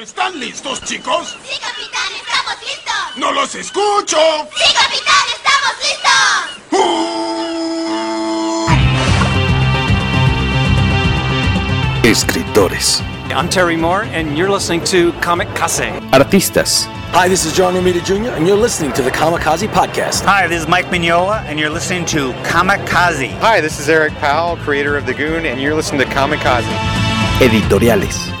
¿Están listos, chicos? ¡Sí, capitán! ¡Estamos listos! ¡No los escucho! ¡Sí, capitán! ¡Estamos listos! Escritores. I'm Terry Moore, and you're listening to Comic Kase. Artistas. Hi, this is John Romita Jr., and you're listening to the Kamikaze Podcast. Hi, this is Mike Mignola, and you're listening to Kamikaze. Hi, this is Eric Powell, creator of The Goon, and you're listening to Kamikaze. Editoriales.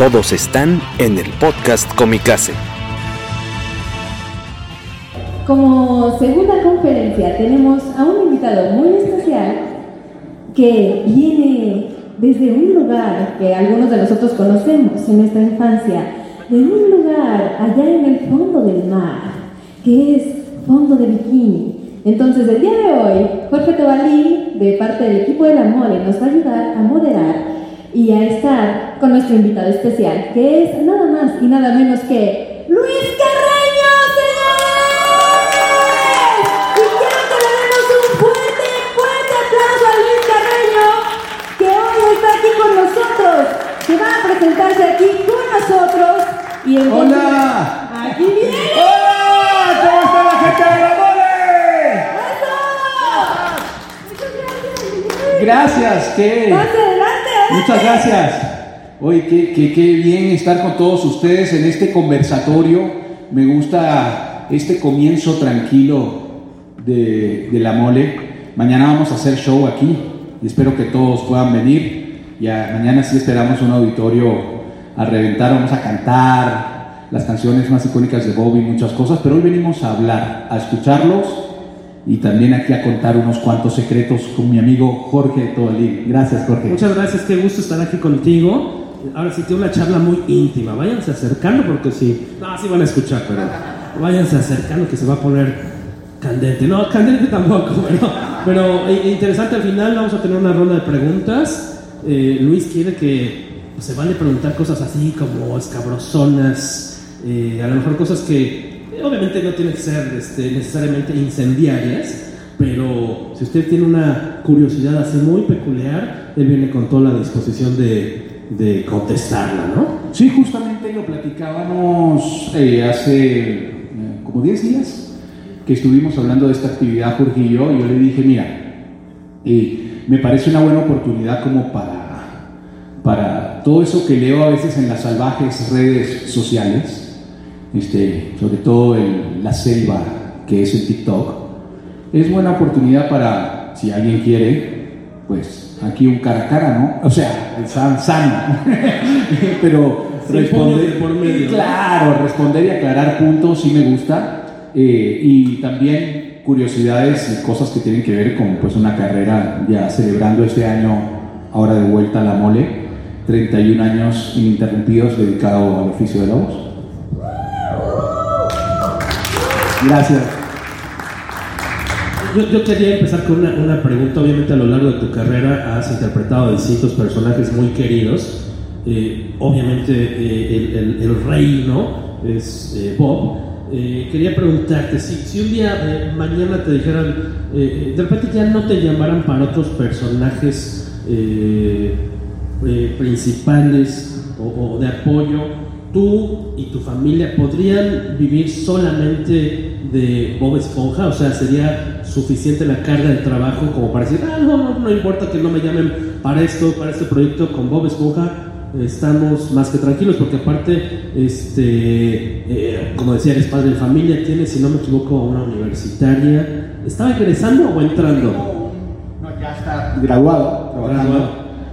Todos están en el podcast Comicase. Como segunda conferencia tenemos a un invitado muy especial que viene desde un lugar que algunos de nosotros conocemos en nuestra infancia, de un lugar allá en el fondo del mar, que es fondo de bikini. Entonces, el día de hoy, Jorge Tobalí, de parte del equipo de la Mole, nos va a ayudar a moderar y a estar con nuestro invitado especial, que es nada más y nada menos que Luis Carreño, Muchas gracias. Oye, qué, qué, qué bien estar con todos ustedes en este conversatorio. Me gusta este comienzo tranquilo de, de la mole. Mañana vamos a hacer show aquí y espero que todos puedan venir. Mañana sí esperamos un auditorio a reventar, vamos a cantar las canciones más icónicas de Bobby, muchas cosas, pero hoy venimos a hablar, a escucharlos y también aquí a contar unos cuantos secretos con mi amigo Jorge Tobalí. Gracias, Jorge. Muchas gracias, qué gusto estar aquí contigo. Ahora sí, tiene una charla muy íntima. Váyanse acercando porque sí, no, sí van a escuchar, pero váyanse acercando que se va a poner candente. No, candente tampoco, pero, pero eh, interesante al final. Vamos a tener una ronda de preguntas. Eh, Luis quiere que pues, se vale preguntar cosas así como escabrosonas, eh, a lo mejor cosas que obviamente no tienen que ser este, necesariamente incendiarias, pero si usted tiene una curiosidad así muy peculiar, él viene con toda la disposición de, contestarla, ¿no? Sí, justamente lo platicábamos eh, hace eh, como 10 días que estuvimos hablando de esta actividad, Jorge y yo, y yo le dije, mira, eh, me parece una buena oportunidad como para, para todo eso que leo a veces en las salvajes redes sociales, este, sobre todo en la selva que es el TikTok, es buena oportunidad para, si alguien quiere, pues aquí un cara a cara, ¿no? O sea, el san, sano, pero responder, por medio, claro, responder y aclarar puntos sí me gusta, eh, y también curiosidades y cosas que tienen que ver con pues una carrera ya celebrando este año, ahora de vuelta a la mole, 31 años ininterrumpidos dedicado al oficio de la voz. Gracias. Yo, quería empezar con una, pregunta. Obviamente, a lo largo de tu carrera has interpretado distintos personajes muy queridos. Eh, obviamente, eh, el, el, rey, ¿no? Es eh, Bob. quería preguntarte si, si un día, mañana te dijeran, de repente ya no te llamaran para otros personajes principales o de apoyo, tú y tu familia podrían vivir solamente de Bob Esponja, o sea, sería suficiente la carga de trabajo como para decir, ah, no, no, no importa que no me llamen para esto, para este proyecto con Bob Esponja, estamos más que tranquilos, porque aparte, este, eh, como decía, eres padre de familia, tienes, si no me equivoco, una universitaria, ¿estaba egresando o entrando? No, ya está graduado, trabajando, graduado.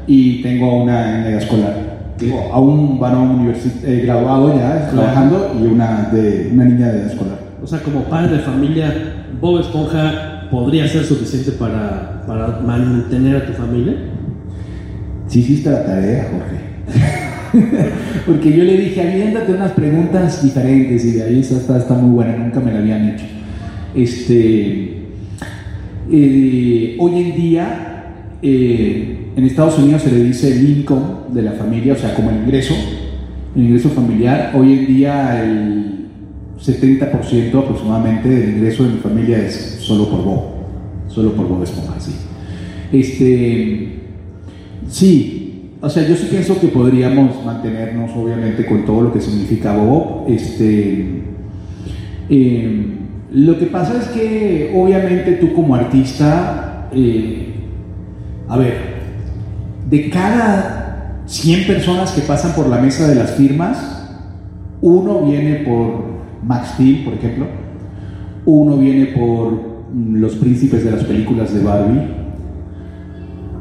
y tengo una en edad escolar. Digo, a un varón eh, graduado ya, trabajando, y una, de, una niña de edad escolar. O sea, como padre de familia, Bob Esponja podría ser suficiente para, para mantener a tu familia. Sí hiciste la tarea, Jorge. Porque yo le dije, aviéntate unas preguntas diferentes y de ahí está, está muy buena, nunca me la habían hecho. Este, eh, hoy en día, eh, en Estados Unidos se le dice el income de la familia, o sea, como el ingreso, el ingreso familiar. Hoy en día el 70% aproximadamente del ingreso de mi familia es solo por Bob, solo por Bob Esponja, sí. Este, sí, o sea, yo sí pienso que podríamos mantenernos, obviamente, con todo lo que significa Bob. Este, eh, lo que pasa es que, obviamente, tú como artista, eh, a ver, de cada 100 personas que pasan por la mesa de las firmas, uno viene por Max Steel, por ejemplo, uno viene por los príncipes de las películas de Barbie,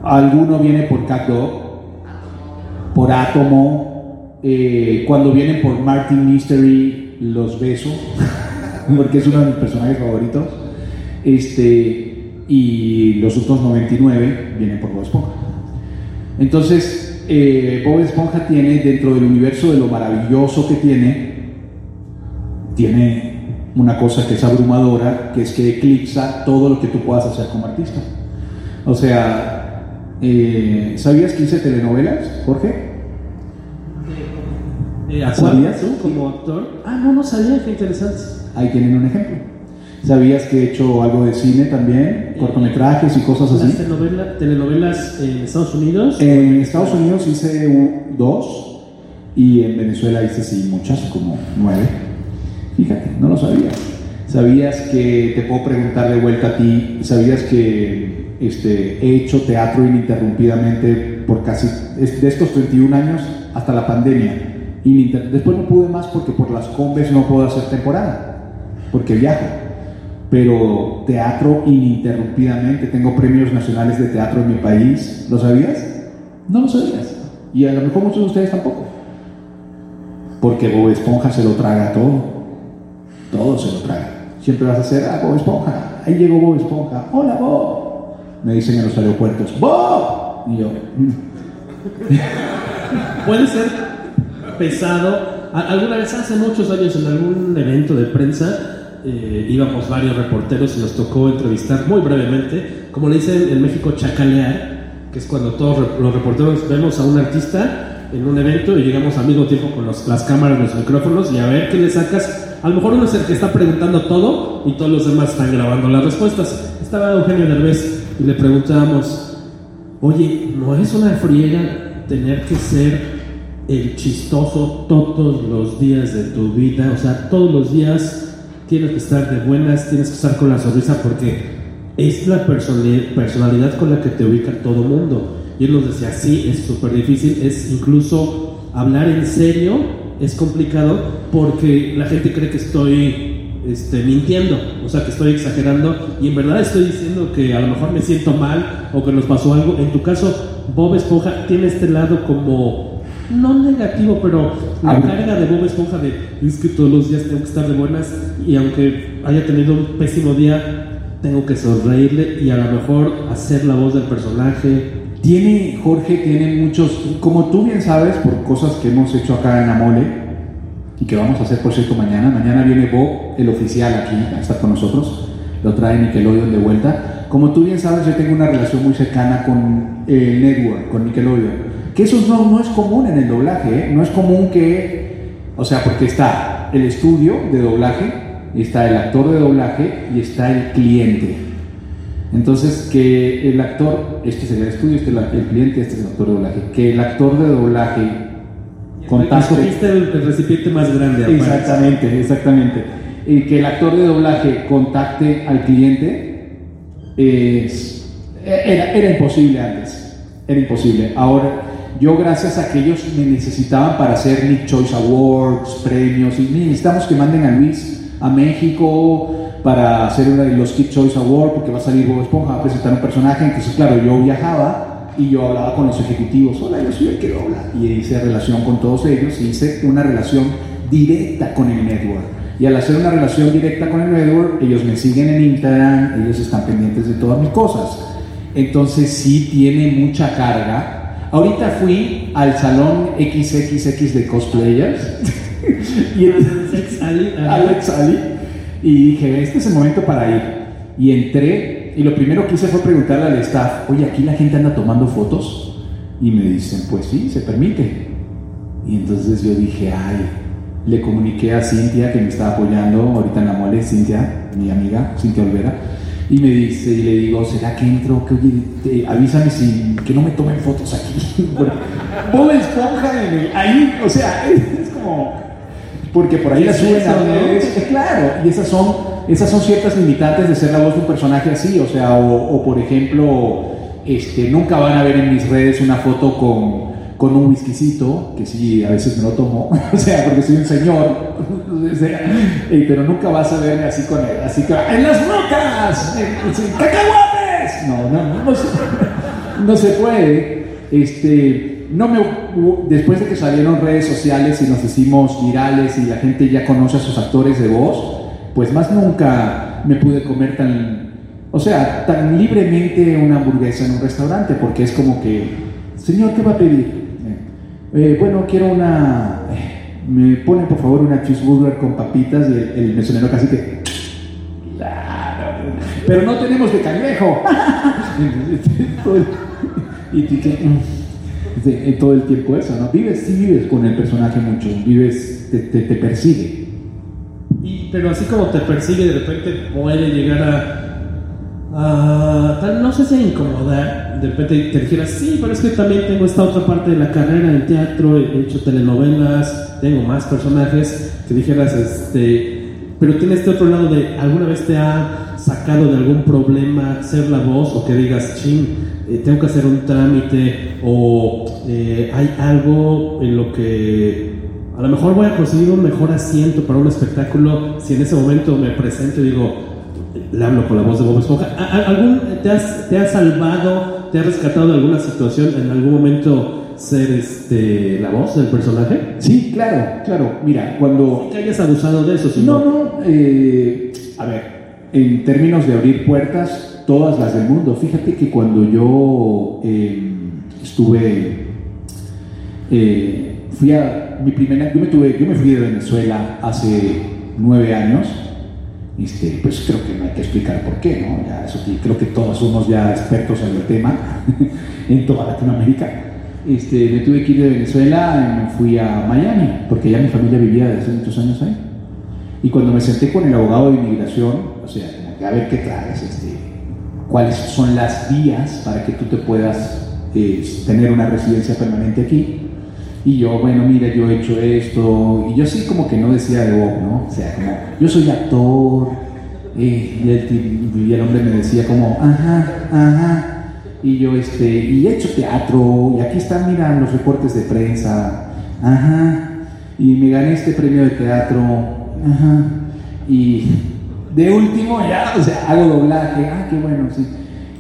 alguno viene por Cat Dog, por Atomo, eh, cuando vienen por Martin Mystery, los beso, porque es uno de mis personajes favoritos, este, y los otros 99 vienen por Bob Esponja. Entonces, eh, Bob Esponja tiene, dentro del universo de lo maravilloso que tiene, tiene una cosa que es abrumadora, que es que eclipsa todo lo que tú puedas hacer como artista. O sea, eh, ¿sabías que hice telenovelas, Jorge? Eh, ¿Sabías tú como actor? Ah, no, no sabía, qué interesante. Ahí tienen un ejemplo. ¿Sabías que he hecho algo de cine también? Cortometrajes y cosas así. ¿Las telenovela, telenovelas en Estados Unidos? En Estados Unidos hice un, dos y en Venezuela hice sí muchas, como nueve. Fíjate, no lo sabías. ¿Sabías que, te puedo preguntar de vuelta a ti, ¿sabías que este, he hecho teatro ininterrumpidamente por casi, de estos 31 años hasta la pandemia? Después no pude más porque por las combes no puedo hacer temporada, porque viajo. Pero teatro ininterrumpidamente, tengo premios nacionales de teatro en mi país. ¿Lo sabías? No lo sabías. Y a lo mejor muchos de ustedes tampoco. Porque Bob Esponja se lo traga todo. Todo se lo traga. Siempre vas a hacer, ah, Bob Esponja. Ahí llegó Bob Esponja. Hola, Bob. Me dicen en los aeropuertos, Bob. Y yo, mm. Puede ser pesado. Alguna vez hace muchos años en algún evento de prensa eh, íbamos varios reporteros y nos tocó entrevistar muy brevemente, como le dicen en México, chacalear, que es cuando todos los reporteros vemos a un artista en un evento y llegamos al mismo tiempo con los, las cámaras, los micrófonos y a ver qué le sacas. A lo mejor uno es el que está preguntando todo y todos los demás están grabando las respuestas. Estaba Eugenio Derbez y le preguntábamos, oye, ¿no es una friega tener que ser el chistoso todos los días de tu vida? O sea, todos los días tienes que estar de buenas, tienes que estar con la sonrisa porque es la personalidad con la que te ubica todo mundo. Y él nos decía, sí, es súper difícil, es incluso hablar en serio, es complicado porque la gente cree que estoy este, mintiendo, o sea, que estoy exagerando y en verdad estoy diciendo que a lo mejor me siento mal o que nos pasó algo. En tu caso, Bob Esponja tiene este lado como, no negativo, pero la carga de Bob Esponja de es que todos los días tengo que estar de buenas y aunque haya tenido un pésimo día, tengo que sonreírle y a lo mejor hacer la voz del personaje. Tiene, Jorge, tiene muchos, como tú bien sabes, por cosas que hemos hecho acá en Amole y que vamos a hacer, por cierto, mañana. Mañana viene Bob, el oficial, aquí a estar con nosotros. Lo trae Nickelodeon de vuelta. Como tú bien sabes, yo tengo una relación muy cercana con el Network, con Nickelodeon. Que eso no, no es común en el doblaje, ¿eh? No es común que, o sea, porque está el estudio de doblaje, está el actor de doblaje y está el cliente. Entonces, que el actor, este sería el estudio, este es el cliente, este es el actor de doblaje, que el actor de doblaje contacte. Escogiste el, el recipiente más grande. Exactamente, exactamente. Y que el actor de doblaje contacte al cliente es, era, era imposible antes. Era imposible. Ahora, yo gracias a que ellos me necesitaban para hacer Nick Choice Awards, premios, y necesitamos que manden a Luis a México para hacer los Kid Choice Awards, porque va a salir Bob Esponja a presentar un personaje. Entonces, claro, yo viajaba y yo hablaba con los ejecutivos. Hola, yo soy el que dobla. Y hice relación con todos ellos y hice una relación directa con el network. Y al hacer una relación directa con el network, ellos me siguen en Instagram, ellos están pendientes de todas mis cosas. Entonces sí tiene mucha carga. Ahorita fui al salón XXX de cosplayers. y Alex Ali. Alex Ali. Y dije, este es el momento para ir. Y entré y lo primero que hice fue preguntarle al staff, oye, aquí la gente anda tomando fotos. Y me dicen, pues sí, se permite. Y entonces yo dije, ay, le comuniqué a Cintia que me estaba apoyando ahorita en la mole, Cintia, mi amiga, Cintia Olvera. Y me dice, y le digo, ¿será que entro? Que, oye, te- avísame si, que no me tomen fotos aquí. Bob Esponja en el- ahí, o sea, es como, porque por ahí la suben a ¿no? claro, y esas son, esas son ciertas limitantes de ser la voz de un personaje así, o sea, o, o, por ejemplo, este, nunca van a ver en mis redes una foto con, con un whiskycito, que sí, a veces me lo tomo, o sea, porque soy un señor, pero nunca vas a verme así con él, así que, ¡en las rocas! ¡En- en- ¡Cacahuates! No, no, no, no se, no se puede. Este, no me, después de que salieron redes sociales y nos hicimos virales y la gente ya conoce a sus actores de voz, pues más nunca me pude comer tan, o sea, tan libremente una hamburguesa en un restaurante, porque es como que, señor, ¿qué va a pedir? Eh, bueno, quiero una, eh, me pone por favor una cheeseburger con papitas y el, el mesonero casi que, claro, pero no tenemos de cangrejo. y mm, en todo el tiempo eso, ¿no? Vives, sí vives con el personaje mucho, vives, te, te, te persigue. Y- pero así como te persigue, de repente puede llegar a, a tal, no sé si a incomodar, de repente te dijeras, sí, pero es que también tengo esta otra parte de la carrera en teatro, he hecho telenovelas, tengo más personajes, que dijeras, este, pero tiene este otro lado de, ¿alguna vez te ha sacado de algún problema ser la voz o que digas, ching, eh, tengo que hacer un trámite o eh, hay algo en lo que a lo mejor voy a conseguir un mejor asiento para un espectáculo si en ese momento me presento y digo, le hablo con la voz de Bob Esponja. ¿A- a- ¿Algún, te, has, ¿Te has salvado, te has rescatado de alguna situación en algún momento ser este, la voz del personaje? Sí, claro, claro. Mira, cuando... Que hayas abusado de eso, sino... No, no, eh, a ver, en términos de abrir puertas, todas las del mundo. Fíjate que cuando yo eh, estuve, eh, fui a mi primera, yo me tuve, yo me fui de Venezuela hace nueve años. Este, pues creo que no hay que explicar por qué, ¿no? Ya, eso creo que todos somos ya expertos en el tema en toda Latinoamérica. Este, me tuve que ir de Venezuela y me fui a Miami, porque ya mi familia vivía desde hace muchos años ahí. Y cuando me senté con el abogado de inmigración, o sea, a ver qué traes, este, cuáles son las vías para que tú te puedas eh, tener una residencia permanente aquí. Y yo, bueno, mira, yo he hecho esto, y yo sí como que no decía de Bob, ¿no? O sea, como, yo soy actor, eh, y, el, el hombre me decía como, ajá, ajá, y yo, este, y he hecho teatro, y aquí están, mira, los reportes de prensa, ajá, y me gané este premio de teatro, ajá, y de último ya, o sea, hago doblaje, ah, qué bueno, sí.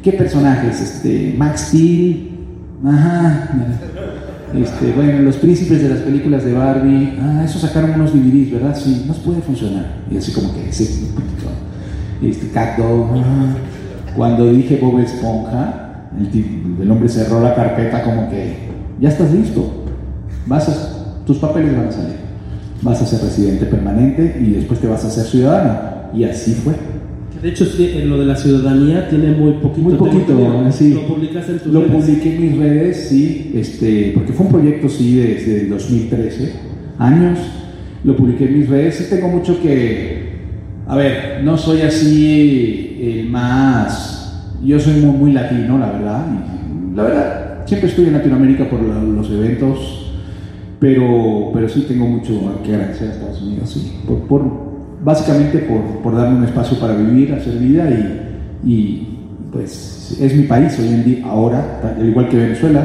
¿Qué personajes? Este, Max Steel, ajá, este, bueno, los príncipes de las películas de Barbie, ah, eso sacaron unos DVDs, ¿verdad? Sí, nos puede funcionar. Y así como que, sí, este, Cat Dog, ah. Cuando dije Bob Esponja, el hombre cerró la carpeta como que, ya estás listo, vas a, tus papeles van a salir, vas a ser residente permanente y después te vas a ser ciudadano. Y así fue. De hecho, sí, en lo de la ciudadanía tiene muy poquito. Muy poquito, sí. Lo publicaste en tus Lo redes. publiqué en mis redes, sí, este, porque fue un proyecto, sí, desde el 2013, años. Lo publiqué en mis redes, sí tengo mucho que... A ver, no soy así el más... Yo soy muy, muy latino, la verdad. la verdad, siempre estoy en Latinoamérica por los eventos, pero, pero sí tengo mucho que agradecer a Estados Unidos, sí. Por, por- básicamente por, por darme un espacio para vivir, hacer vida y, y pues es mi país hoy en día, ahora, al igual que Venezuela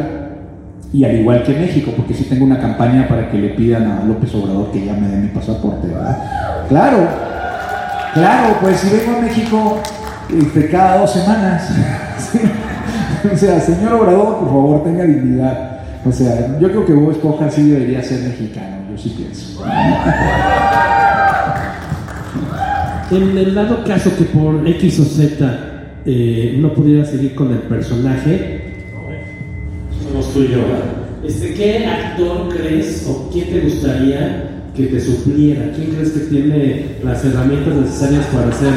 y al igual que México, porque sí tengo una campaña para que le pidan a López Obrador que ya me dé mi pasaporte, ¿verdad? Claro, claro, pues si vengo a México este, cada dos semanas, o sea, señor Obrador, por favor, tenga dignidad. O sea, yo creo que Bob Esponja sí debería ser mexicano, yo sí pienso. En el dado caso que por X o Z eh, no pudiera seguir con el personaje, tú y yo. Este, ¿Qué actor crees o quién te gustaría que te supliera? ¿Quién crees que tiene las herramientas necesarias para ser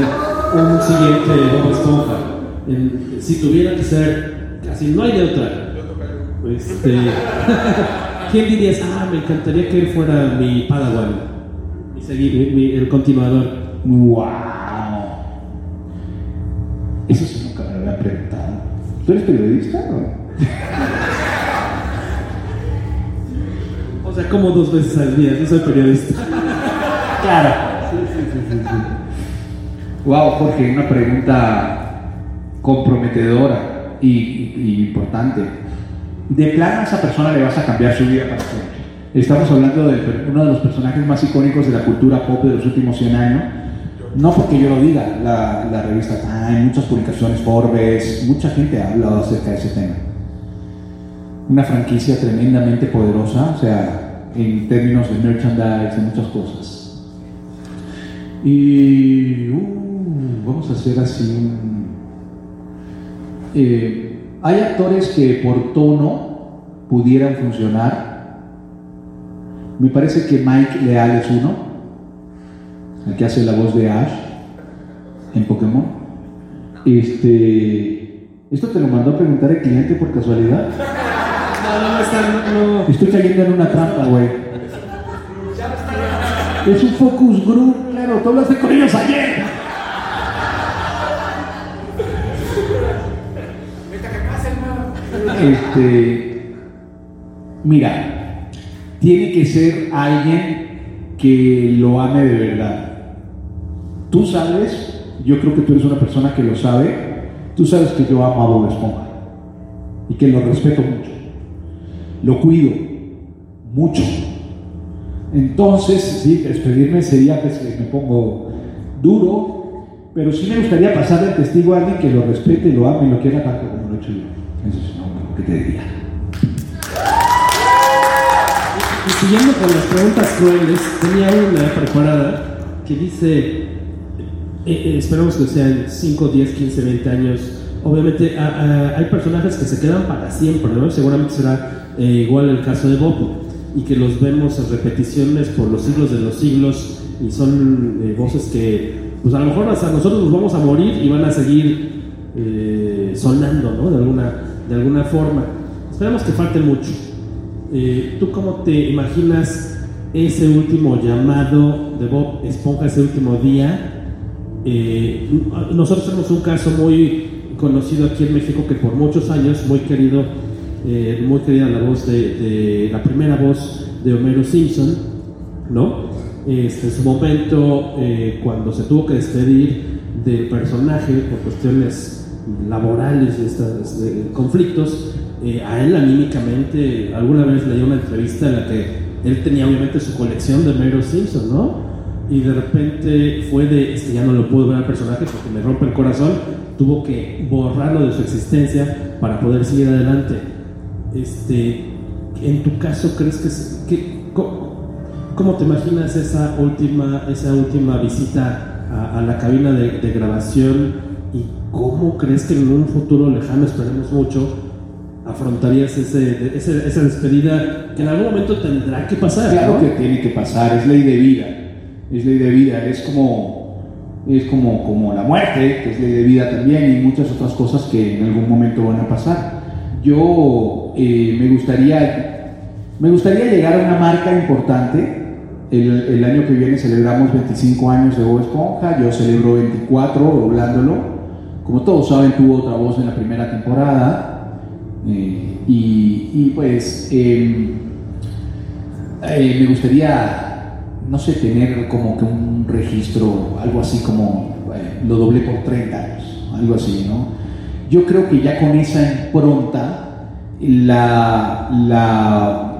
un siguiente Bob Esponja? En- si tuviera que ser, casi no hay de otra. Este, ¿Quién dirías, ah, me encantaría que él fuera mi Padawan? Mi- mi- el continuador. ¡Wow! Eso sí nunca me lo había preguntado. ¿Tú eres periodista o? O sea, como dos veces al día, no soy periodista. Claro. Sí, sí, sí, sí, sí. Wow, Jorge, una pregunta comprometedora y, y- y importante. De plano a esa persona le vas a cambiar su vida para siempre. Estamos hablando de uno de los personajes más icónicos de la cultura pop de los últimos 100 años. No porque yo lo diga, la, la revista Time, muchas publicaciones, Forbes, mucha gente ha hablado acerca de ese tema. Una franquicia tremendamente poderosa, o sea, en términos de merchandise, de muchas cosas. Y uh, vamos a hacer así un... eh, hay actores que por tono pudieran funcionar. Me parece que Mike Leal es uno, el que hace la voz de Ash en Pokémon. Este, ¿Esto te lo mandó a preguntar el cliente por casualidad? No, no, no, no. Estoy cayendo en una trampa, güey. Es un focus group, claro, tú hablaste con ellos ayer. Este, mira, tiene que ser alguien que lo ame de verdad. Tú sabes, yo creo que tú eres una persona que lo sabe, tú sabes que yo amo a Bob Esponja y que lo respeto mucho, lo cuido mucho. Entonces, sí, despedirme sería pues, que me pongo duro, pero sí me gustaría pasar de testigo a alguien que lo respete, lo ame y lo quiera tanto como lo he hecho yo. Eso es lo que te diría. Y siguiendo con las preguntas crueles, tenía una preparada que dice, eh, eh, esperamos que sean 5, 10, 15, 20 años. Obviamente a- a- hay personajes que se quedan para siempre, ¿no? Seguramente será eh, igual el caso de Bob, y que los vemos en repeticiones por los siglos de los siglos, y son eh, voces que, pues a lo mejor hasta nosotros nos vamos a morir y van a seguir eh, sonando, ¿no? De alguna, de alguna forma. Esperamos que falte mucho. Eh, ¿Tú cómo te imaginas ese último llamado de Bob Esponja, ese último día? Eh, nosotros tenemos un caso muy conocido aquí en México que por muchos años, muy querido, eh, muy querida la voz de, la primera voz de Homero Simpson, ¿no? Este, en su momento, eh, cuando se tuvo que despedir del personaje por cuestiones laborales y estos de conflictos, a él anímicamente, alguna vez leí una entrevista en la que él tenía obviamente su colección de Homero Simpson, ¿no? Y de repente fue de, es que ya no lo puedo ver al personaje porque me rompe el corazón, tuvo que borrarlo de su existencia para poder seguir adelante. Este, en tu caso, ¿crees que, es- que co- cómo te imaginas esa última, esa última visita a, a la cabina de, de grabación y cómo crees que en un futuro lejano, esperemos mucho, afrontarías ese, ese- esa despedida que en algún momento tendrá que pasar? Claro ¿no? que tiene que pasar, es ley de vida. Es ley de vida, es como, es como, como la muerte, que es ley de vida también, y muchas otras cosas que en algún momento van a pasar. Yo eh, me gustaría, me gustaría llegar a una marca importante. El, año que viene celebramos 25 años de Bob Esponja, yo celebro 24 doblándolo. Como todos saben, tuvo otra voz en la primera temporada. eh, y, y pues em, eh, me gustaría, no sé, tener como que un registro, algo así como eh, lo doblé por 30 años, algo así, ¿no? Yo creo que ya con esa impronta, la, la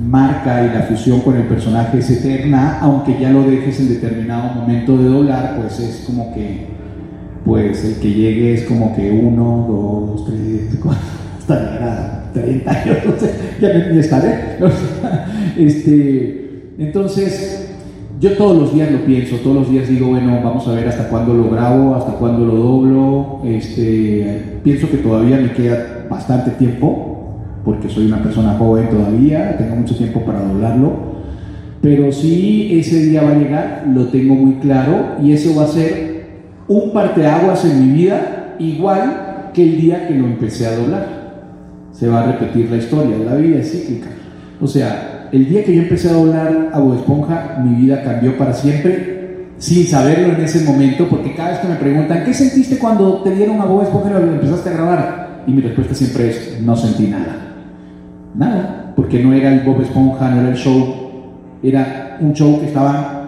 marca y la fusión con el personaje es eterna, aunque ya lo dejes en determinado momento de doblar, pues es como que, pues el que llegue es como que uno, dos, tres, cuatro, hasta llegar a 30 años, no ya ni- estaré. este, entonces, yo todos los días lo pienso, todos los días digo, bueno, vamos a ver hasta cuándo lo grabo, hasta cuándo lo doblo. Este, pienso que todavía me queda bastante tiempo porque soy una persona joven todavía, tengo mucho tiempo para doblarlo, pero sí ese día va a llegar, lo tengo muy claro, y eso va a ser un parteaguas en mi vida, igual que el día que lo empecé a doblar. Se va a repetir la historia, la vida es cíclica. O sea, el día que yo empecé a doblar a Bob Esponja, mi vida cambió para siempre, sin saberlo en ese momento, porque cada vez que me preguntan, ¿qué sentiste cuando te dieron a Bob Esponja y lo empezaste a grabar? Y mi respuesta siempre es, no sentí nada. Nada, porque no era el Bob Esponja, no era el show, era un show que estaba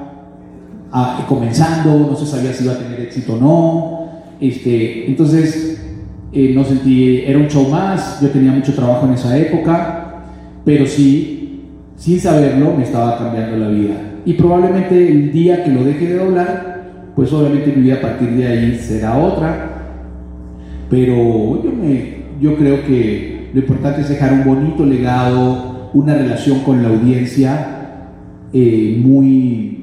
ah, comenzando, no se sabía si iba a tener éxito o no. Este, entonces, eh, no sentí, era un show más, yo tenía mucho trabajo en esa época, pero sí, sin saberlo, me estaba cambiando la vida. Y probablemente el día que lo deje de doblar, pues obviamente mi vida a partir de ahí será otra. Pero yo, me, yo creo que lo importante es dejar un bonito legado, una relación con la audiencia eh, muy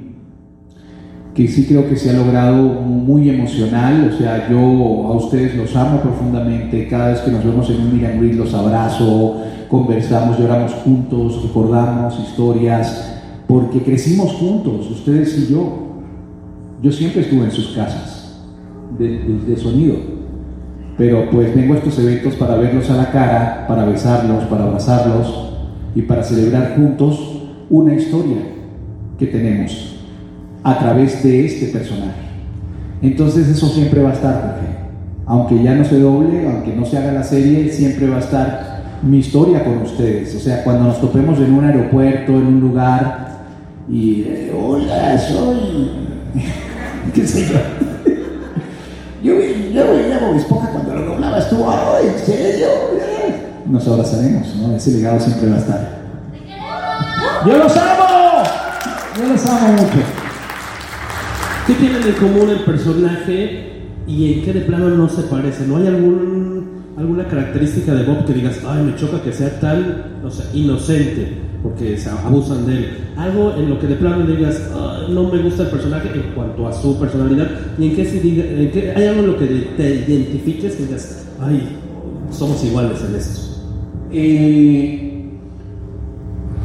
que sí creo que se ha logrado muy emocional, o sea, yo a ustedes los amo profundamente, cada vez que nos vemos en un Miran los abrazo, conversamos, lloramos juntos, recordamos historias, porque crecimos juntos, ustedes y yo. Yo siempre estuve en sus casas de, de sonido, pero pues vengo a estos eventos para verlos a la cara, para besarlos, para abrazarlos y para celebrar juntos una historia que tenemos a través de este personaje. Entonces eso siempre va a estar, Jorge. Aunque ya no se doble, aunque no se haga la serie, siempre va a estar mi historia con ustedes. O sea, cuando nos topemos en un aeropuerto, en un lugar, y eh, hola, soy. ¿Qué sé yo? Yo, yo veía Bob Esponja cuando lo doblabas tú, ¡ay, en serio! Nos abrazaremos, ¿no? Ese legado siempre va a estar. ¡Yo los amo! Yo los amo mucho. ¿Qué tienen en común el personaje y en qué de plano no se parece? ¿No hay alguna característica de Bob que digas, ay, me choca que sea tan o sea, inocente, porque se abusan de él? Algo en lo que de plano digas, no me gusta el personaje en cuanto a su personalidad, y en qué, se diga, hay algo en lo que te identifiques que digas, ay, somos iguales en esto. Eh,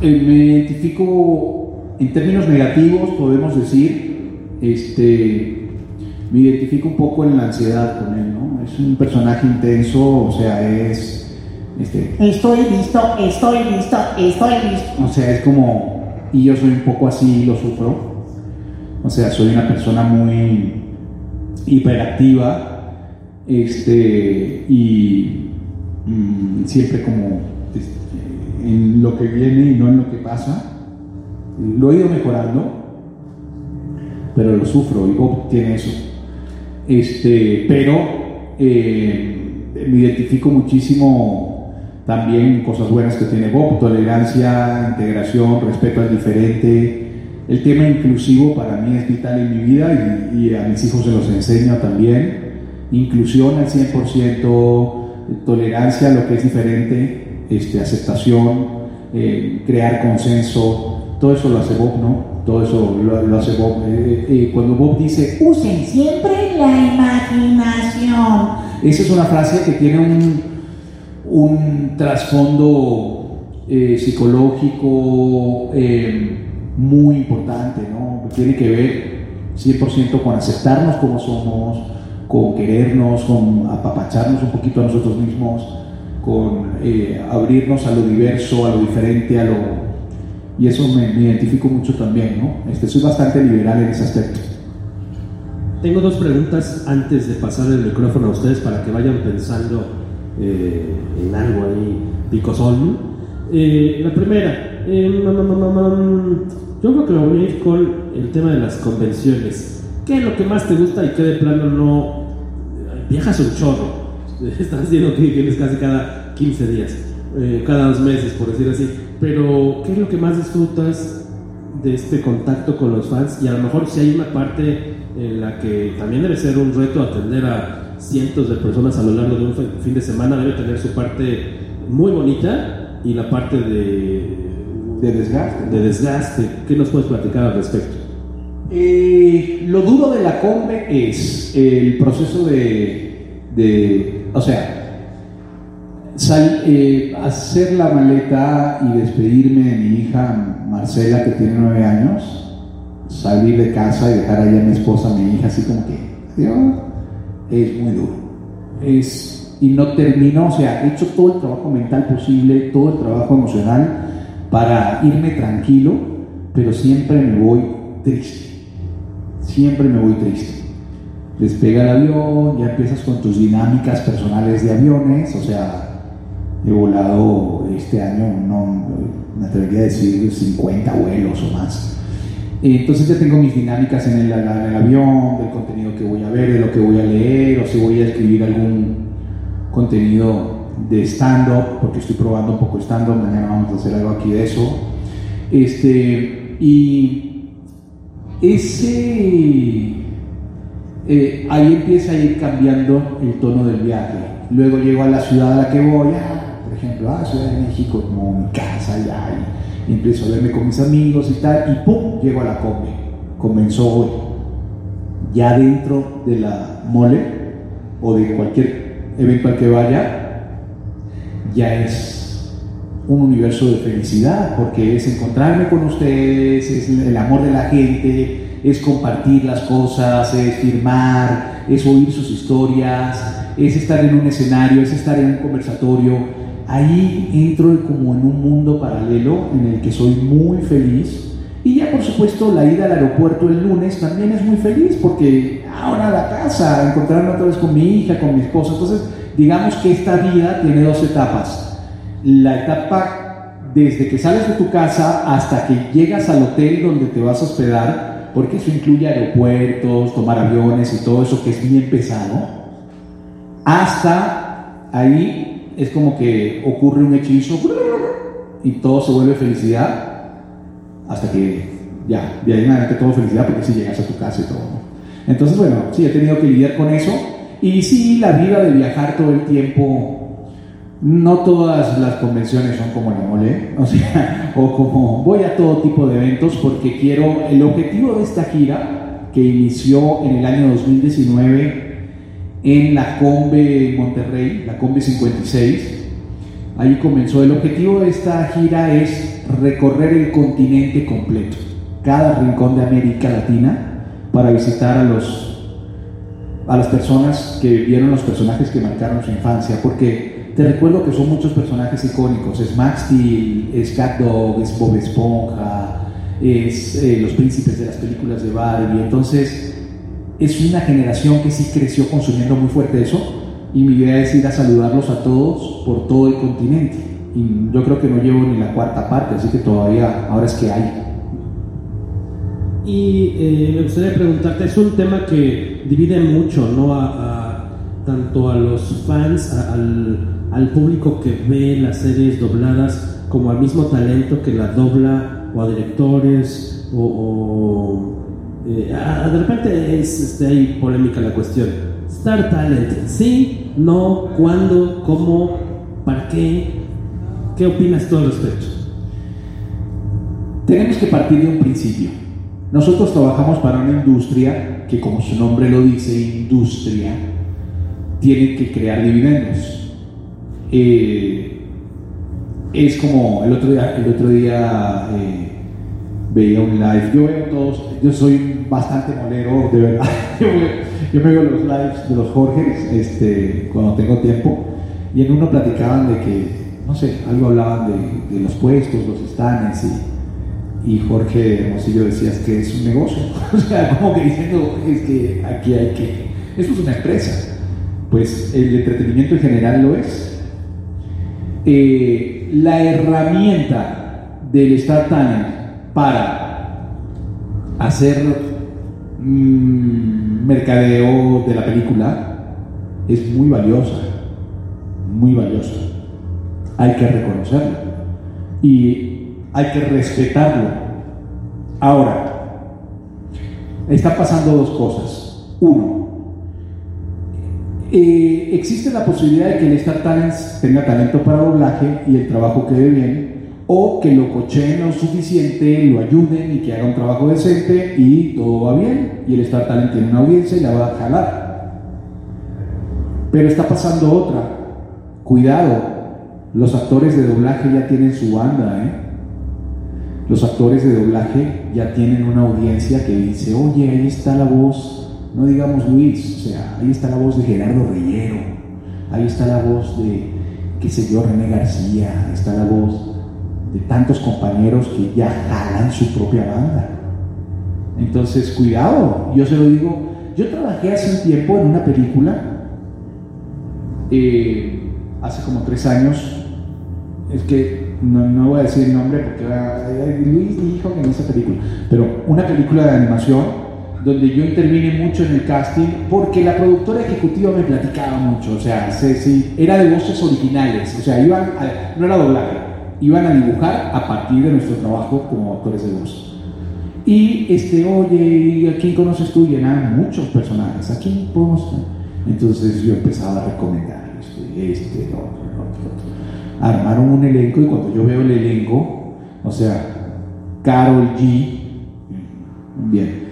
eh, me identifico en términos negativos, podemos decir, este, me identifico un poco en la ansiedad con él, ¿no? Es un personaje intenso, o sea, es... Este, estoy listo, estoy listo, estoy listo. O sea, es como... Y yo soy un poco así, lo sufro. O sea, soy una persona muy hiperactiva este, y mmm, siempre como este, en lo que viene y no en lo que pasa. Lo he ido mejorando, pero lo sufro y Bob tiene eso. Este, pero eh, me identifico muchísimo también cosas buenas que tiene Bob, tolerancia, integración, respeto al diferente. El tema inclusivo para mí es vital en mi vida y, y a mis hijos se los enseño también. Inclusión al 100%, tolerancia a lo que es diferente, este, aceptación, eh, crear consenso, todo eso lo hace Bob, ¿no? Todo eso lo, hace Bob. Eh, eh, cuando Bob dice, usen siempre la imaginación. Esa es una frase que tiene un, un trasfondo eh, psicológico muy importante, ¿no? Tiene que ver 100% con aceptarnos como somos, con querernos, con apapacharnos un poquito a nosotros mismos, con abrirnos a lo diverso, a lo diferente, a lo y eso me, me, identifico mucho también, ¿no? Este, soy bastante liberal en ese aspecto. Tengo dos preguntas antes de pasar el micrófono a ustedes para que vayan pensando eh, en algo ahí picosón. Eh, la primera, eh, yo creo que me voy a ir con el tema de las convenciones. ¿Qué es lo que más te gusta y qué de plano no? Viajas un chorro. Estás diciendo que vienes casi cada 15 días, cada dos meses, por decir así pero ¿qué es lo que más disfrutas de este contacto con los fans? Y a lo mejor si hay una parte en la que también debe ser un reto atender a cientos de personas a lo largo de un fin de semana, debe tener su parte muy bonita y la parte de, de desgaste. De desgaste. ¿Qué nos puedes platicar al respecto? Eh, lo duro de la combe es el proceso de, de o sea, Sal, eh, hacer la maleta y despedirme de mi hija Marcela, que tiene nueve años, salir de casa y dejar allá a mi esposa, a mi hija, así como que, es muy duro. Es, y no termino, o sea, he hecho todo el trabajo mental posible, todo el trabajo emocional para irme tranquilo, pero siempre me voy triste. Siempre me voy triste. Despega el avión, ya empiezas con tus dinámicas personales de aviones, o sea, he volado este año, no me atrevería a decir 50 vuelos o más. Entonces ya tengo mis dinámicas en el, en el, avión, del contenido que voy a ver, de lo que voy a leer, o si voy a escribir algún contenido de stand-up, porque estoy probando un poco stand-up, mañana vamos a hacer algo aquí de eso. Este, y ese, eh, ahí empieza a ir cambiando el tono del viaje. Luego llego a la ciudad a la que voy, por ejemplo, a Ciudad de México, como mi casa allá, y, empiezo a verme con mis amigos y tal, y ¡pum! llego a la combe. Comenzó hoy. Ya dentro de la mole o de cualquier evento al que vaya, ya es un universo de felicidad, porque es encontrarme con ustedes, es el amor de la gente, es compartir las cosas, es firmar, es oír sus historias, es estar en un escenario, es estar en un conversatorio. Ahí entro como en un mundo paralelo en el que soy muy feliz. Y ya por supuesto la ida al aeropuerto el lunes también es muy feliz porque ahora a la casa, encontrarme otra vez con mi hija, con mi esposa. Entonces, digamos que esta vida tiene dos etapas. La etapa desde que sales de tu casa hasta que llegas al hotel donde te vas a hospedar, porque eso incluye aeropuertos, tomar aviones y todo eso que es bien pesado, hasta ahí es como que ocurre un hechizo y todo se vuelve felicidad hasta que ya, de ahí en adelante todo felicidad porque si llegas a tu casa y todo. Entonces, bueno, sí, he tenido que lidiar con eso. Y sí, la vida de viajar todo el tiempo, no todas las convenciones son como la mole, o sea, o como voy a todo tipo de eventos porque quiero, el objetivo de esta gira, que inició en el año 2019 en la Combe Monterrey, la Combe 56, ahí comenzó, el objetivo de esta gira es recorrer el continente completo, cada rincón de América Latina, para visitar a los a las personas que vieron los personajes que marcaron su infancia, porque te recuerdo que son muchos personajes icónicos, es Max Steel, es Cat Dog, es Bob Esponja, es eh, los príncipes de las películas de Barbie, entonces es una generación que sí creció consumiendo muy fuerte eso, y mi idea es ir a saludarlos a todos por todo el continente, y yo creo que no llevo ni la cuarta parte, así que todavía, ahora es que hay. Y eh, me gustaría preguntarte, es un tema que divide mucho, ¿no? A, tanto a los fans, al, público que ve las series dobladas, como al mismo talento que la dobla, o a directores, o eh, de repente es, este, hay polémica la cuestión. Star Talent, ¿sí? ¿No? ¿Cuándo? ¿Cómo? ¿Para qué? ¿Qué opinas tú al respecto? Tenemos que partir de un principio. Nosotros trabajamos para una industria que, como su nombre lo dice, industria, tiene que crear dividendos. Eh, es como el otro día, el otro día eh, veía un live. Yo veo todos, yo soy bastante molero, de verdad. Yo, me veo los lives de los Jorges este, cuando tengo tiempo. Y en uno platicaban de que, no sé, algo hablaban de, los puestos, los estanes y y Jorge Hermosillo decía que es un negocio. o sea, como que diciendo, es que aquí hay que. Esto es una empresa. Pues el entretenimiento en general lo es. Eh, la herramienta del Star Talent para hacer mmm, mercadeo de la película es muy valiosa. Muy valiosa. Hay que reconocerlo. Y hay que respetarlo. Ahora, están pasando dos cosas. Uno, eh, existe la posibilidad de que el Star Talent tenga talento para doblaje y el trabajo quede bien, o que lo cocheen lo suficiente, lo ayuden y que haga un trabajo decente y todo va bien, y el Star Talent tiene una audiencia y la va a jalar. Pero está pasando otra. Cuidado, Los actores de doblaje ya tienen su banda, ¿eh? Los actores de doblaje ya tienen una audiencia que dice, oye, ahí está la voz, no digamos Luis, o sea, ahí está la voz de Gerardo Reyero, ahí está la voz de, qué sé yo, René García, ahí está la voz de tantos compañeros que ya jalan su propia banda. Entonces, cuidado, yo se lo digo, yo trabajé hace un tiempo en una película, eh, hace como tres años, es que no, no, voy a decir el nombre porque eh, Luis dijo que en esa película, pero una película de animación donde yo intervine mucho en el casting porque la productora ejecutiva me platicaba mucho, o sea, era de voces originales, o sea, iban no era doblaje, iban a dibujar a partir de nuestro trabajo como actores de voz. Y este, oye, ¿a quién conoces tú? Y eran muchos personajes, ¿a quién podemos? Entonces yo empezaba a recomendar este, este, otro, otro, otro. Armaron un elenco y cuando yo veo el elenco, o sea, Carol G, bien,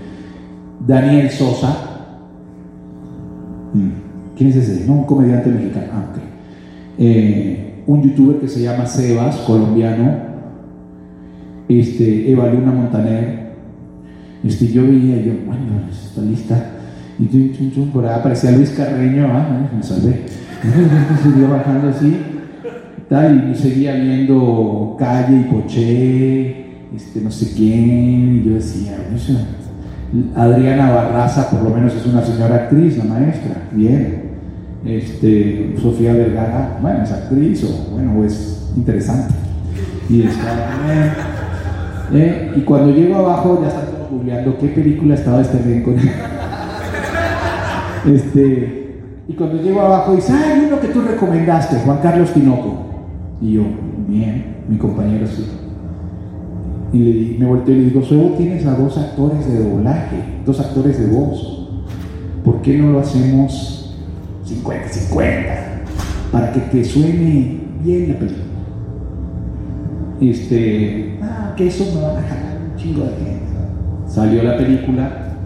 Daniel Sosa, ¿quién es ese? No, un comediante mexicano, ah, ok. Eh, un youtuber que se llama Sebas, colombiano, este, Eva Luna Montaner, este, yo veía, yo, bueno, está lista, y chum, chum, chum, por ahí aparecía Luis Carreño, ah, me salvé, seguía bajando así, tal, y seguía viendo Calle y Poché, este, no sé quién, y yo decía, no Adriana Barraza, por lo menos es una señora actriz, la maestra, bien. Este, Sofía Vergara, bueno, es actriz o bueno, es interesante. Y está, eh, y cuando llego abajo ya están todos googleando qué película estaba este elenco. este, y cuando llego abajo dice, ah, hay uno que tú recomendaste, Juan Carlos Tinoco. Y yo, bien, mi compañero sí. Y le, me volteo y le digo, solo tienes a dos actores de doblaje, dos actores de voz. ¿Por qué no lo hacemos 50-50? Para que te suene bien la película. Este, ah, que eso me va a jalar un chingo de gente. Salió la película.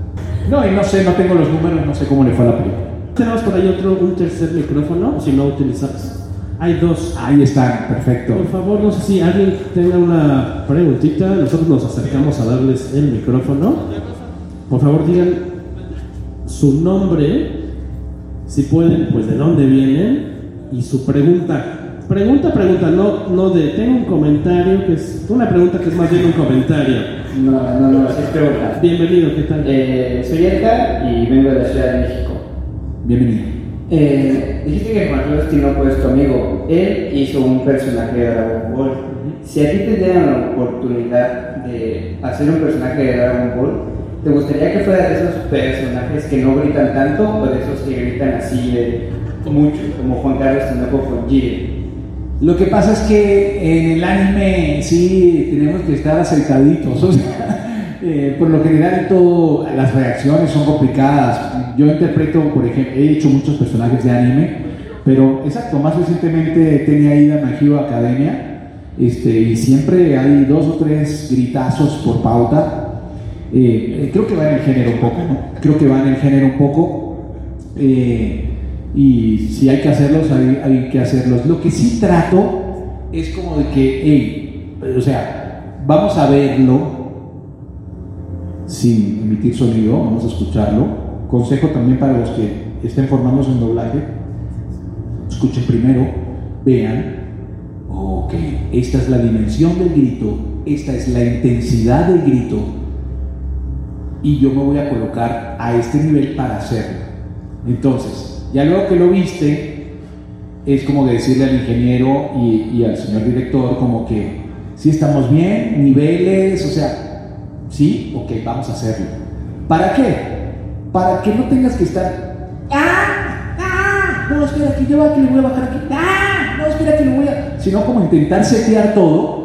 No, y no sé, no tengo los números, no sé cómo le fue a la película. Tenemos por ahí otro, un tercer micrófono, si no utilizamos. Hay dos. Ahí están, perfecto. Por favor, no sé si alguien tenga una preguntita. Nosotros nos acercamos a darles el micrófono. Por favor, digan su nombre, si pueden, pues de dónde vienen y su pregunta. Pregunta, pregunta, no, no de tengo un comentario que es una pregunta que es más bien un comentario. No, no, no, es pregunta. Bienvenido, ¿qué tal? Eh, soy Edgar y vengo de la Ciudad de México. Bienvenido. Eh, dijiste que Juan Carlos Tinoco es tu amigo. Él hizo un personaje de Dragon Ball. Si a ti te dieran la oportunidad de hacer un personaje de Dragon Ball, ¿te gustaría que fuera de esos personajes que no gritan tanto o de esos que gritan así de mucho, como Juan Carlos Tinoco con Jiren? Lo que pasa es que en el anime sí tenemos que estar aceitaditos. O sea, eh, por lo general todo, las reacciones son complicadas. Yo interpreto, por ejemplo, he hecho muchos personajes de anime, pero exacto, más recientemente tenía ida a Hero Academia este, y siempre hay dos o tres gritazos por pauta. Eh, creo que va en el género un poco, ¿no? Creo que va en el género un poco. Eh, y si hay que hacerlos, hay, que hacerlos. Lo que sí trato es como de que, hey, o sea, vamos a verlo sin emitir sonido, vamos a escucharlo. Consejo también para los que estén formándose en doblaje, escuchen primero, vean, ok, esta es la dimensión del grito, esta es la intensidad del grito, y yo me voy a colocar a este nivel para hacerlo. Entonces, ya luego que lo viste, es como decirle al ingeniero y, y al señor director como que si estamos bien, niveles, o sea, sí, ok, vamos a hacerlo. ¿Para qué? Para que no tengas que estar, ¡ah! ¡ah! No, espera, que yo aquí le voy a bajar aquí, ¡ah! No, espera, que le voy a... Sino como intentar setear todo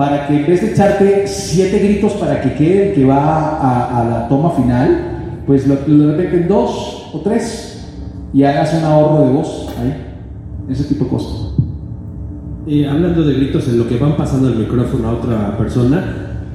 para que en vez de echarte siete gritos para que quede el que va a, a la toma final, pues lo, lo repiten dos o tres y hagas un ahorro de voz ahí, ese tipo de cosas. Eh, hablando de gritos en lo que van pasando el micrófono a otra persona,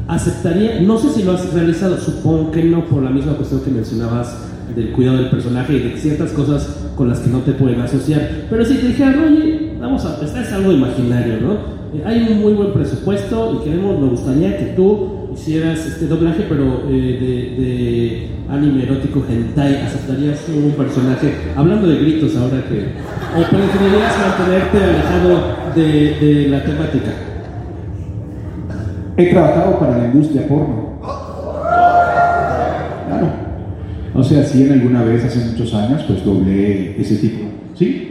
aceptaría, no sé si lo has realizado, supongo que no, por la misma cuestión que mencionabas del cuidado del personaje y de ciertas cosas con las que no te pueden asociar, pero si te dijeran, oye, vamos a, este es algo imaginario, ¿no? Eh, hay un muy buen presupuesto y queremos, me gustaría que tú hicieras este doblaje, pero eh, de, de, anime erótico hentai, ¿aceptarías un personaje? Hablando de gritos ahora que... ¿O preferirías mantenerte alejado de, de la temática? He trabajado para la industria porno. Claro. O sea, sí, en alguna vez, hace muchos años, pues doblé ese tipo. ¿Sí?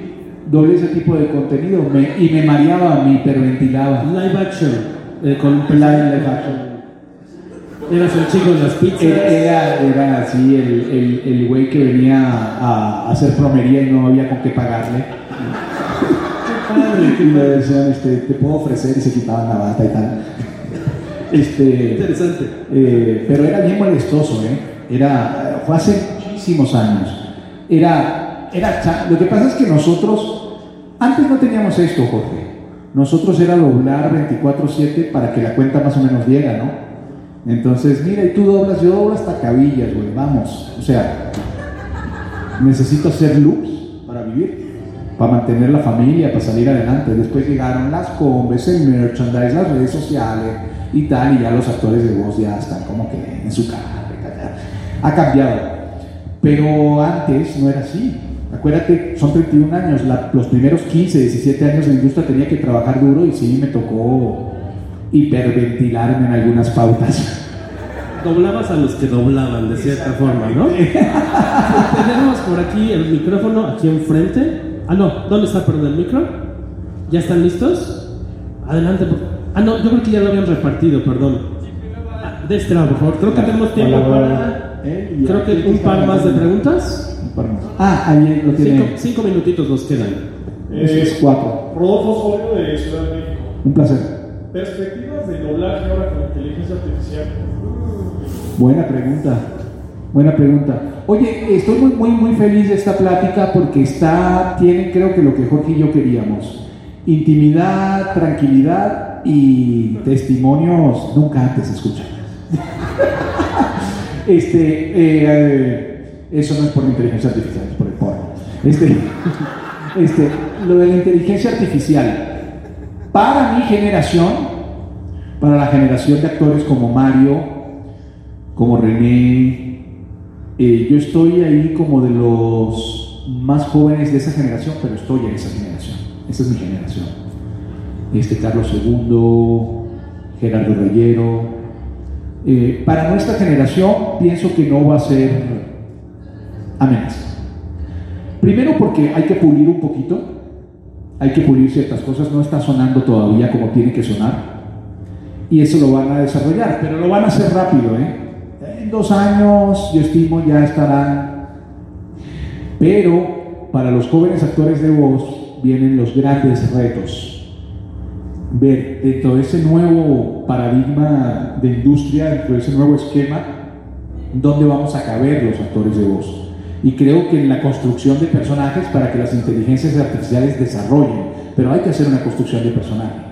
Doblé ese tipo de contenido me, y me mareaba, me hiperventilaba. Live action. Eh, con live, live action. Eras el chico de las pizzas. Era, era así, el, el, el güey que venía a, a, hacer plomería y no había con qué pagarle. Y le decían, este, te puedo ofrecer y se quitaban la bata y tal. Este, Interesante. Eh, pero era bien molestoso, ¿eh? Era, fue hace muchísimos años. Era, era, lo que pasa es que nosotros, antes no teníamos esto, Jorge. Nosotros era doblar 24-7 para que la cuenta más o menos diera, ¿no? Entonces, mira, y tú doblas, yo doblo hasta cabillas, güey, vamos. O sea, necesito hacer loops para vivir, para mantener la familia, para salir adelante. Después llegaron las combes, el merchandise, las redes sociales y tal, y ya los actores de voz ya están como que en su cara. Ha cambiado. Pero antes no era así. Acuérdate, son 31 años, la, los primeros 15, 17 años la industria tenía que trabajar duro y sí me tocó hiperventilarme en algunas pautas. Doblabas a los que doblaban, de cierta forma, ¿no? Tenemos por aquí el micrófono, aquí enfrente. Ah, no, ¿dónde está, perdón, el micro? ¿Ya están listos? Adelante, por... Ah, no, yo creo que ya lo habían repartido, perdón. Ah, de este lado, por favor. Creo que tenemos tiempo para... Creo que un par más de preguntas. Ah, ahí lo tiene. Cinco, cinco minutitos nos quedan. Eh, es cuatro. Rodolfo Osorio de Ciudad de México. Un placer. Perspectivas de doblaje ahora con inteligencia artificial. Buena pregunta. Buena pregunta. Oye, estoy muy, muy, muy feliz de esta plática porque está, tiene creo que lo que Jorge y yo queríamos. Intimidad, tranquilidad y testimonios nunca antes escuchados. este, eh, eso no es por la inteligencia artificial, es por el porno. Este, este, lo de la inteligencia artificial. Para mi generación, para la generación de actores como Mario, como René, eh, yo estoy ahí como de los más jóvenes de esa generación, pero estoy en esa generación. Esa es mi generación. Este Carlos II, Gerardo Reyero. Eh, para nuestra generación pienso que no va a ser Primero porque hay que pulir un poquito, hay que pulir ciertas cosas, no está sonando todavía como tiene que sonar. Y eso lo van a desarrollar, pero lo van a hacer rápido, ¿eh? En dos años, yo estimo, ya estarán. Pero para los jóvenes actores de voz vienen los grandes retos. Ver dentro de ese nuevo paradigma de industria, dentro de ese nuevo esquema, dónde vamos a caber los actores de voz. Y creo que en la construcción de personajes para que las inteligencias artificiales desarrollen, pero hay que hacer una construcción de personaje.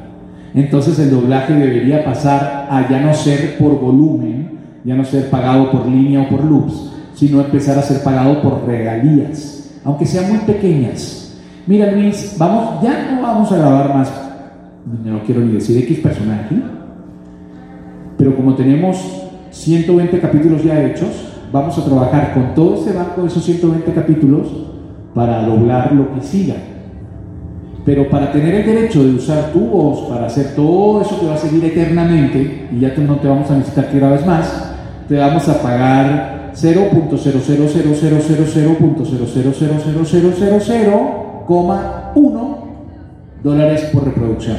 Entonces el doblaje debería pasar a ya no ser por volumen, ya no ser pagado por línea o por loops, sino empezar a ser pagado por regalías, aunque sean muy pequeñas. Mira Luis, vamos, ya no vamos a grabar más, no quiero ni decir X personaje, pero como tenemos 120 capítulos ya hechos, vamos a trabajar con todo este banco de esos 120 capítulos para doblar lo que siga. Pero para tener el derecho de usar tu voz para hacer todo eso que va a seguir eternamente, y ya no te vamos a necesitar que grabes más, te vamos a pagar 0.00000000000,1 dólares por reproducción.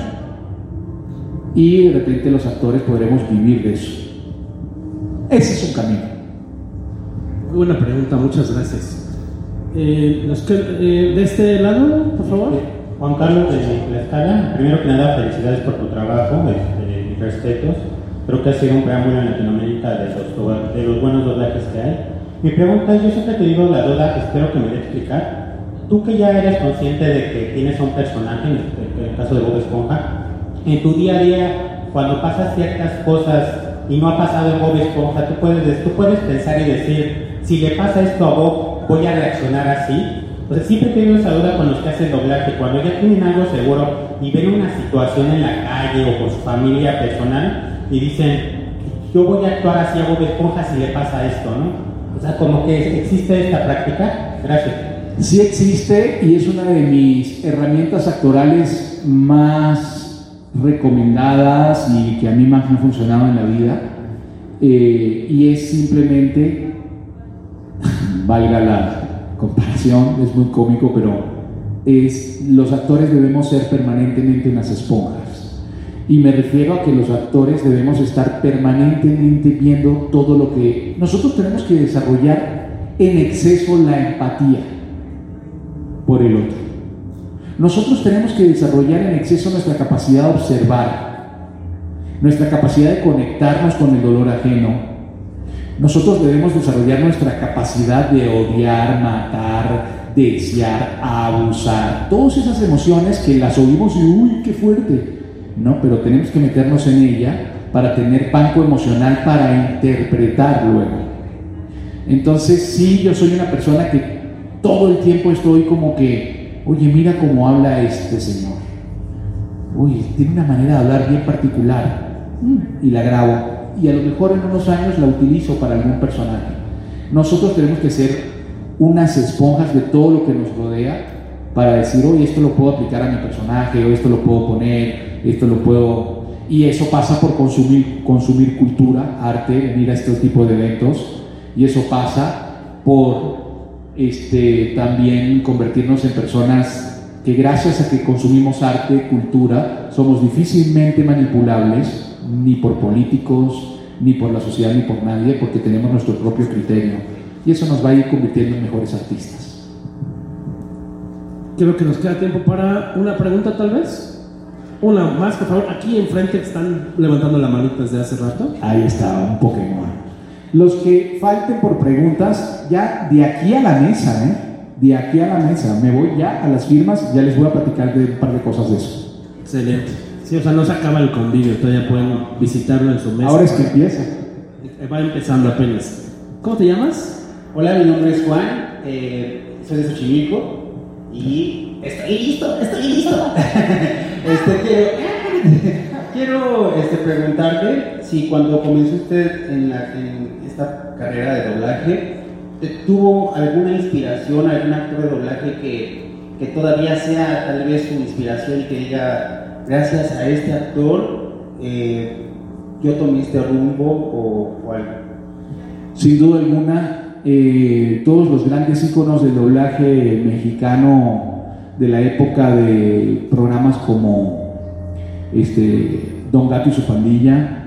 Y de repente los actores podremos vivir de eso. Ese es un camino. Muy buena pregunta, muchas gracias. Eh, los que, eh, de este lado, por favor. Juan Carlos de La Escala, primero que nada, felicidades por tu trabajo, este, mis respetos. Creo que ha sido un preámbulo en Latinoamérica de los, de los buenos doblajes que hay. Mi pregunta es, yo siempre te digo la duda, espero que me dé explicar. Tú que ya eres consciente de que tienes a un personaje, en el caso de Bob Esponja, en tu día a día, cuando pasas ciertas cosas y no ha pasado en Bob Esponja, tú puedes, tú puedes pensar y decir, si le pasa esto a Bob, voy a reaccionar así. O sea, siempre he tenido esa duda con los que hacen doblaje, cuando ya tienen algo seguro y ven una situación en la calle o con su familia personal y dicen, yo voy a actuar así, hago de esponja si le pasa esto, ¿no? O sea, como que existe esta práctica. Gracias. Sí existe y es una de mis herramientas actorales más recomendadas y que a mí más me han funcionado en la vida. Eh, y es simplemente, valga la comparación, es muy cómico, pero es, los actores debemos ser permanentemente unas esponjas. Y me refiero a que los actores debemos estar permanentemente viendo todo lo que nosotros tenemos que desarrollar en exceso la empatía por el otro. Nosotros tenemos que desarrollar en exceso nuestra capacidad de observar, nuestra capacidad de conectarnos con el dolor ajeno. Nosotros debemos desarrollar nuestra capacidad de odiar, matar, desear, abusar, todas esas emociones que las oímos y uy, qué fuerte, ¿no? Pero tenemos que meternos en ella para tener banco emocional para interpretar luego. Entonces, sí, yo soy una persona que todo el tiempo estoy como que, oye, mira cómo habla este señor. Uy, tiene una manera de hablar bien particular. Y la grabo. Y a lo mejor en unos años la utilizo para algún personaje. Nosotros tenemos que ser unas esponjas de todo lo que nos rodea para decir, oye, esto lo puedo aplicar a mi personaje, o esto lo puedo poner, esto lo puedo... Y eso pasa por consumir, consumir cultura, arte, venir a este tipo de eventos. Y eso pasa por este, también convertirnos en personas que gracias a que consumimos arte, cultura, somos difícilmente manipulables, ni por políticos, ni por la sociedad, ni por nadie, porque tenemos nuestro propio criterio. Y eso nos va a ir convirtiendo en mejores artistas. Creo que nos queda tiempo para una pregunta tal vez. Una más, por favor. Aquí enfrente están levantando la manita desde hace rato. Ahí está, un Pokémon. Los que falten por preguntas, ya de aquí a la mesa, ¿eh? De aquí a la mesa. Me voy ya a las firmas, ya les voy a platicar de un par de cosas de eso. Excelente. Sí, o sea, no se acaba el convivio, todavía pueden visitarlo en su mesa. Ahora es que empieza. Va empezando apenas. ¿Cómo te llamas? Hola, mi nombre es Juan, eh, soy de Xochimilco y estoy listo, estoy listo. este, quiero, quiero este, preguntarte si cuando comenzó usted en, la, en esta carrera de doblaje, ¿tuvo alguna inspiración, algún actor de doblaje que, que todavía sea tal vez su inspiración y que diga, gracias a este actor, eh, yo tomé este rumbo o, algo? Sin duda alguna, eh, todos los grandes íconos del doblaje mexicano de la época de programas como este, Don Gato y su pandilla,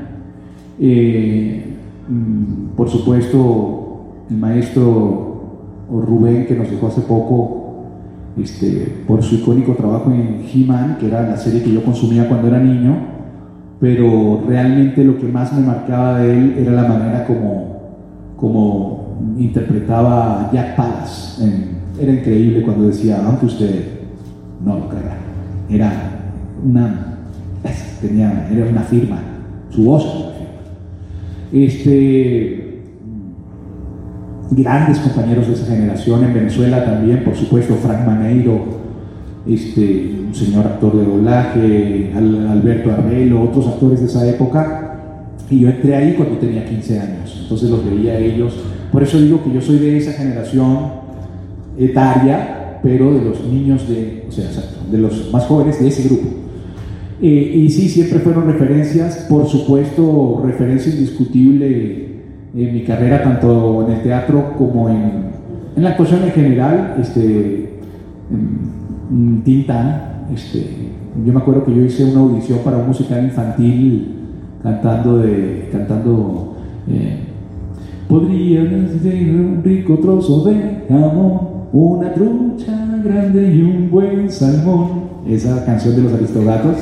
eh, mm, por supuesto el maestro Rubén que nos dejó hace poco este, por su icónico trabajo en He-Man, que era la serie que yo consumía cuando era niño, pero realmente lo que más me marcaba de él era la manera como, como interpretaba Jack Pallas. era increíble cuando decía, aunque usted no lo crea, era una, tenía, era una firma, su voz Este, grandes compañeros de esa generación en Venezuela también, por supuesto, Frank Maneiro, este, un señor actor de doblaje, Alberto Arbelo, otros actores de esa época, y yo entré ahí cuando tenía 15 años, entonces los veía a ellos por eso digo que yo soy de esa generación etaria, pero de los niños de, o sea, de los más jóvenes de ese grupo. Eh, y sí, siempre fueron referencias, por supuesto, referencia indiscutible en mi carrera, tanto en el teatro como en, en la actuación en general, este, Tintán. Este, yo me acuerdo que yo hice una audición para un musical infantil cantando, de, cantando eh, Podría ser un rico trozo de jamón, una trucha grande y un buen salmón. Esa canción de los aristogatos,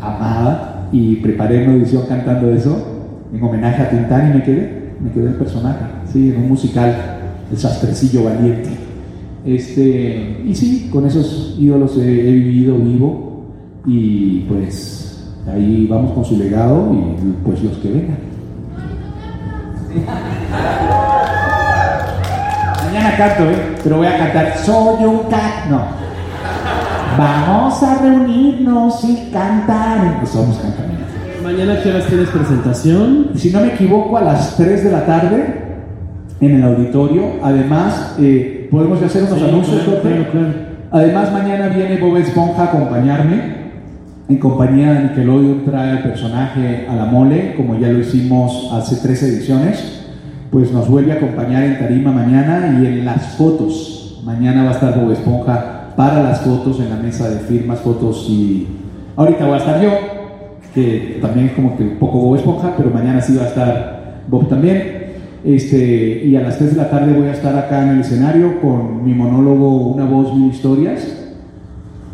amada, y preparé una audición cantando eso en homenaje a Tintán y me quedé, me quedé el personaje, sí, en un musical, el sastrecillo valiente. Este, y sí, con esos ídolos he, vivido vivo y pues ahí vamos con su legado y pues los que vengan. Mañana canto, ¿eh? Pero voy a cantar Soy un cat. No. Vamos a reunirnos y cantar. Pues a. Mañana qué horas tienes presentación? Si no me equivoco, a las 3 de la tarde en el auditorio. Además, eh, podemos hacer unos Sí, anuncios, claro, claro, claro. Además, mañana viene Bob Esponja a acompañarme. En compañía de Nickelodeon trae el personaje a la mole, como ya lo hicimos hace tres ediciones. Pues nos vuelve a acompañar en Tarima mañana y en las fotos. Mañana va a estar Bob Esponja para las fotos en la mesa de firmas, fotos y. Ahorita voy a estar yo, que también es como que poco Bob Esponja, pero mañana sí va a estar Bob también. Este, y a las 3 de la tarde voy a estar acá en el escenario con mi monólogo Una voz, mil historias,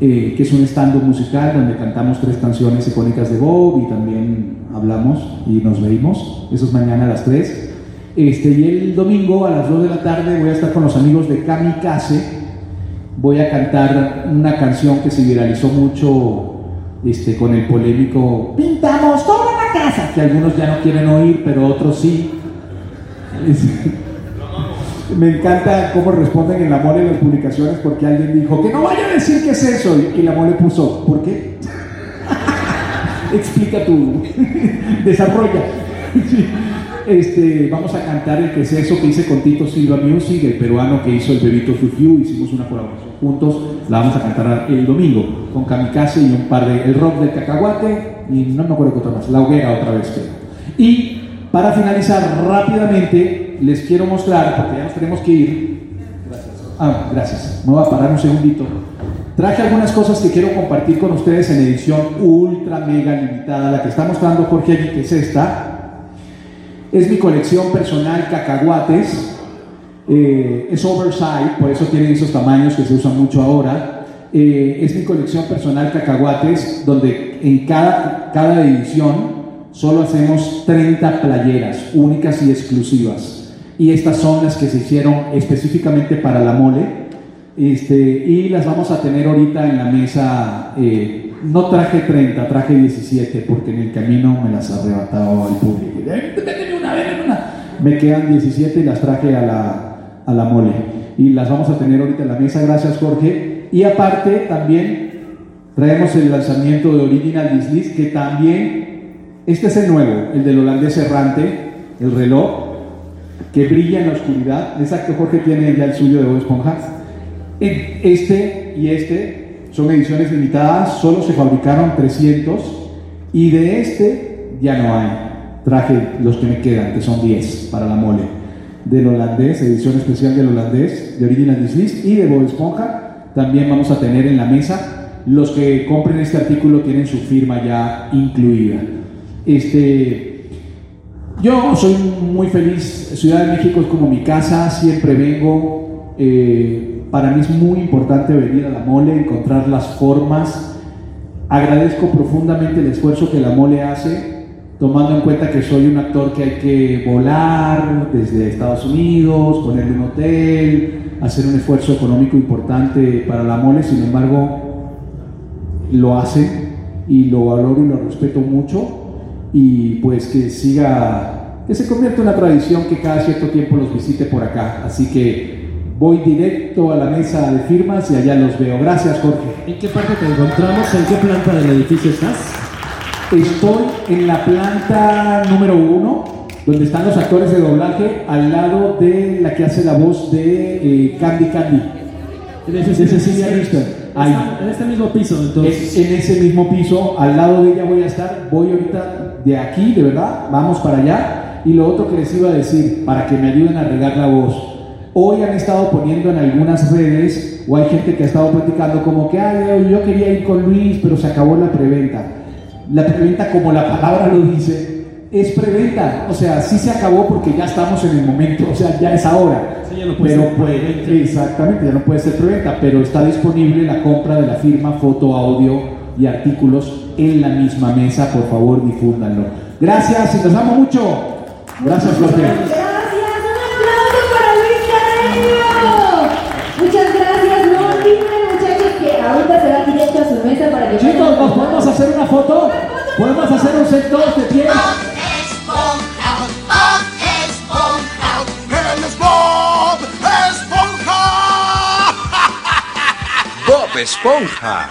eh, que es un stand-up musical donde cantamos tres canciones icónicas de Bob y también hablamos y nos veimos. Eso es mañana a las 3. Este, y el domingo a las 2 de la tarde voy a estar con los amigos de Kamikaze. Voy a cantar una canción que se viralizó mucho este, con el polémico Pintamos toda la casa, que algunos ya no quieren oír, pero otros sí. Me encanta cómo responden en la mole en las publicaciones porque alguien dijo que no vaya a decir qué es eso y, la mole puso, ¿por qué? Explica tu desarrolla. Este, vamos a cantar el que es eso que hice con Tito Silva Music, el peruano que hizo el Bebito Fufiu, hicimos una colaboración juntos, la vamos a cantar el domingo con Kamikaze y un par de, el rock del cacahuate y no me acuerdo qué otra más, la hoguera otra vez creo. Y para finalizar rápidamente, les quiero mostrar, porque ya nos tenemos que ir. Gracias. Ah, gracias. Me voy a parar un segundito. Traje algunas cosas que quiero compartir con ustedes en edición ultra mega limitada. La que está mostrando Jorge allí, que es esta. Es mi colección personal cacahuates. Eh, es oversize, por eso tiene esos tamaños que se usan mucho ahora. Eh, es mi colección personal cacahuates, donde en cada, cada edición solo hacemos 30 playeras únicas y exclusivas. Y estas son las que se hicieron específicamente para la mole. Este, y las vamos a tener ahorita en la mesa. eh, no traje 30, traje 17 porque en el camino me las arrebataba el público. Denme una, denme una. Me quedan 17 y las traje a la, a la mole. Y las vamos a tener ahorita en la mesa. Gracias, Jorge. Y aparte, también traemos el lanzamiento de Original Disney, que también este es el nuevo, el del holandés errante, el reloj, que brilla en la oscuridad. Exacto, Jorge tiene ya el suyo de Bob Esponja. Este y este son ediciones limitadas, solo se fabricaron 300 y de este ya no hay. Traje los que me quedan, que son 10 para la mole. Del holandés, edición especial del holandés, de Original Disney y de Bob Esponja. También vamos a tener en la mesa. Los que compren este artículo tienen su firma ya incluida. Este, yo soy muy feliz, Ciudad de México es como mi casa, siempre vengo. eh, para mí es muy importante venir a la mole, encontrar las formas. Agradezco profundamente el esfuerzo que la mole hace, tomando en cuenta que soy un actor que hay que volar desde Estados Unidos, ponerle un hotel, hacer un esfuerzo económico importante para la mole, sin embargo, lo hacen y lo valoro y lo respeto mucho y pues que siga, que se convierta en una tradición que cada cierto tiempo los visite por acá. Así que voy directo a la mesa de firmas y allá los veo. Gracias, Jorge. ¿En qué parte te encontramos? ¿En qué planta del edificio estás? Estoy en la planta número uno, donde están los actores de doblaje, al lado de la que hace la voz de eh, Candy Candy, de Cecilia Richter. Ahí. En este mismo piso, entonces. En, en ese mismo piso, al lado de ella voy a estar. Voy ahorita de aquí, de verdad, vamos para allá. Y lo otro que les iba a decir, para que me ayuden a regar la voz. Hoy han estado poniendo en algunas redes, o hay gente que ha estado platicando como que, ay, yo quería ir con Luis, pero se acabó la preventa. La preventa, como la palabra lo dice, es preventa. O sea, sí se acabó porque ya estamos en el momento, o sea, ya es ahora. Sí, ya no puede pero ser puede, preventa. exactamente, ya no puede ser preventa, pero está disponible la compra de la firma, foto, audio y artículos en la misma mesa. Por favor, difúndanlo. Gracias y los amo mucho. Gracias, Jorge. Gracias, un aplauso para Luis Carreño. Muchas gracias, no olviden muchachos que ahorita se va Chicos, ¿nos podemos hacer una foto? ¿Podemos hacer un sector de pies? Bob Esponja.